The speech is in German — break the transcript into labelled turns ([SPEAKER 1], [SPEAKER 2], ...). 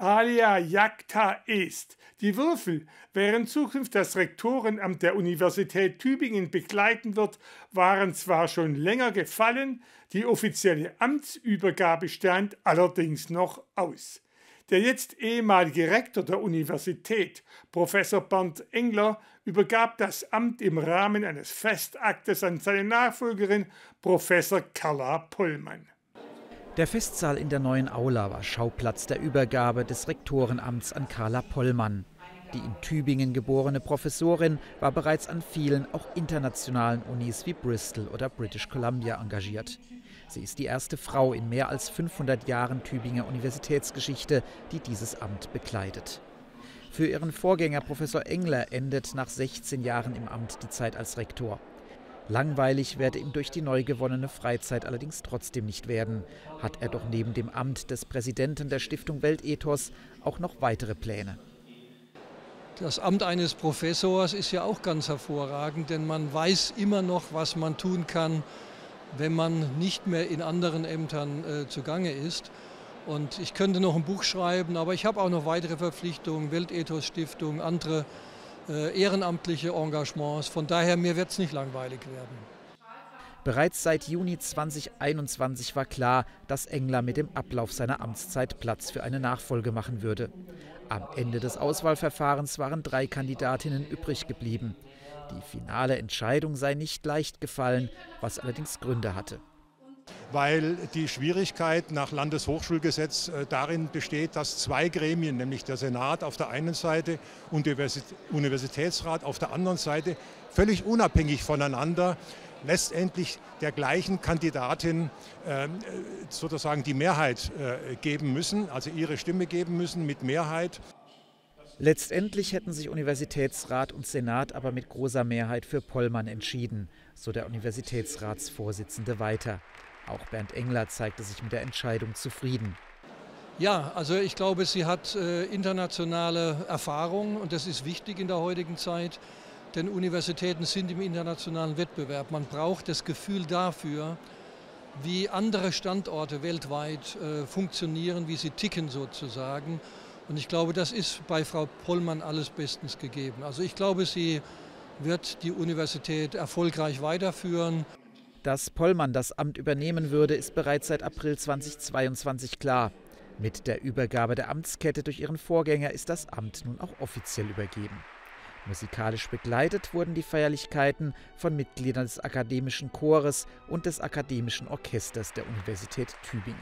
[SPEAKER 1] alia jacta est. Die Würfel, während Zukunft das Rektorenamt der Universität Tübingen begleiten wird, waren zwar schon länger gefallen, die offizielle Amtsübergabe stand allerdings noch aus. Der jetzt ehemalige Rektor der Universität, Professor Bernd Engler, übergab das Amt im Rahmen eines Festaktes an seine Nachfolgerin, Professor Carla Pollmann.
[SPEAKER 2] Der Festsaal in der neuen Aula war Schauplatz der Übergabe des Rektorenamts an Carla Pollmann. Die in Tübingen geborene Professorin war bereits an vielen, auch internationalen Unis wie Bristol oder British Columbia engagiert. Sie ist die erste Frau in mehr als 500 Jahren Tübinger Universitätsgeschichte, die dieses Amt bekleidet. Für ihren Vorgänger Professor Engler endet nach 16 Jahren im Amt die Zeit als Rektor. Langweilig werde ihm durch die neu gewonnene Freizeit allerdings trotzdem nicht werden, hat er doch neben dem Amt des Präsidenten der Stiftung Weltethos auch noch weitere Pläne.
[SPEAKER 3] Das Amt eines Professors ist ja auch ganz hervorragend, denn man weiß immer noch, was man tun kann, wenn man nicht mehr in anderen Ämtern äh, zugange ist. Und ich könnte noch ein Buch schreiben, aber ich habe auch noch weitere Verpflichtungen, Weltethos Stiftung, andere ehrenamtliche Engagements. Von daher, mir wird es nicht langweilig werden.
[SPEAKER 2] Bereits seit Juni 2021 war klar, dass Engler mit dem Ablauf seiner Amtszeit Platz für eine Nachfolge machen würde. Am Ende des Auswahlverfahrens waren drei Kandidatinnen übrig geblieben. Die finale Entscheidung sei nicht leicht gefallen, was allerdings Gründe hatte.
[SPEAKER 4] Weil die Schwierigkeit nach Landeshochschulgesetz äh, darin besteht, dass zwei Gremien, nämlich der Senat auf der einen Seite und der Universitätsrat auf der anderen Seite, völlig unabhängig voneinander letztendlich der gleichen Kandidatin äh, sozusagen die Mehrheit äh, geben müssen, also ihre Stimme geben müssen mit Mehrheit.
[SPEAKER 2] Letztendlich hätten sich Universitätsrat und Senat aber mit großer Mehrheit für Pollmann entschieden, so der Universitätsratsvorsitzende weiter. Auch Bernd Engler zeigte sich mit der Entscheidung zufrieden.
[SPEAKER 3] Ja, also ich glaube, sie hat äh, internationale Erfahrung und das ist wichtig in der heutigen Zeit, denn Universitäten sind im internationalen Wettbewerb. Man braucht das Gefühl dafür, wie andere Standorte weltweit äh, funktionieren, wie sie ticken sozusagen. Und ich glaube, das ist bei Frau Pollmann alles bestens gegeben. Also ich glaube, sie wird die Universität erfolgreich weiterführen.
[SPEAKER 2] Dass Pollmann das Amt übernehmen würde, ist bereits seit April 2022 klar. Mit der Übergabe der Amtskette durch ihren Vorgänger ist das Amt nun auch offiziell übergeben. Musikalisch begleitet wurden die Feierlichkeiten von Mitgliedern des Akademischen Chores und des Akademischen Orchesters der Universität Tübingen.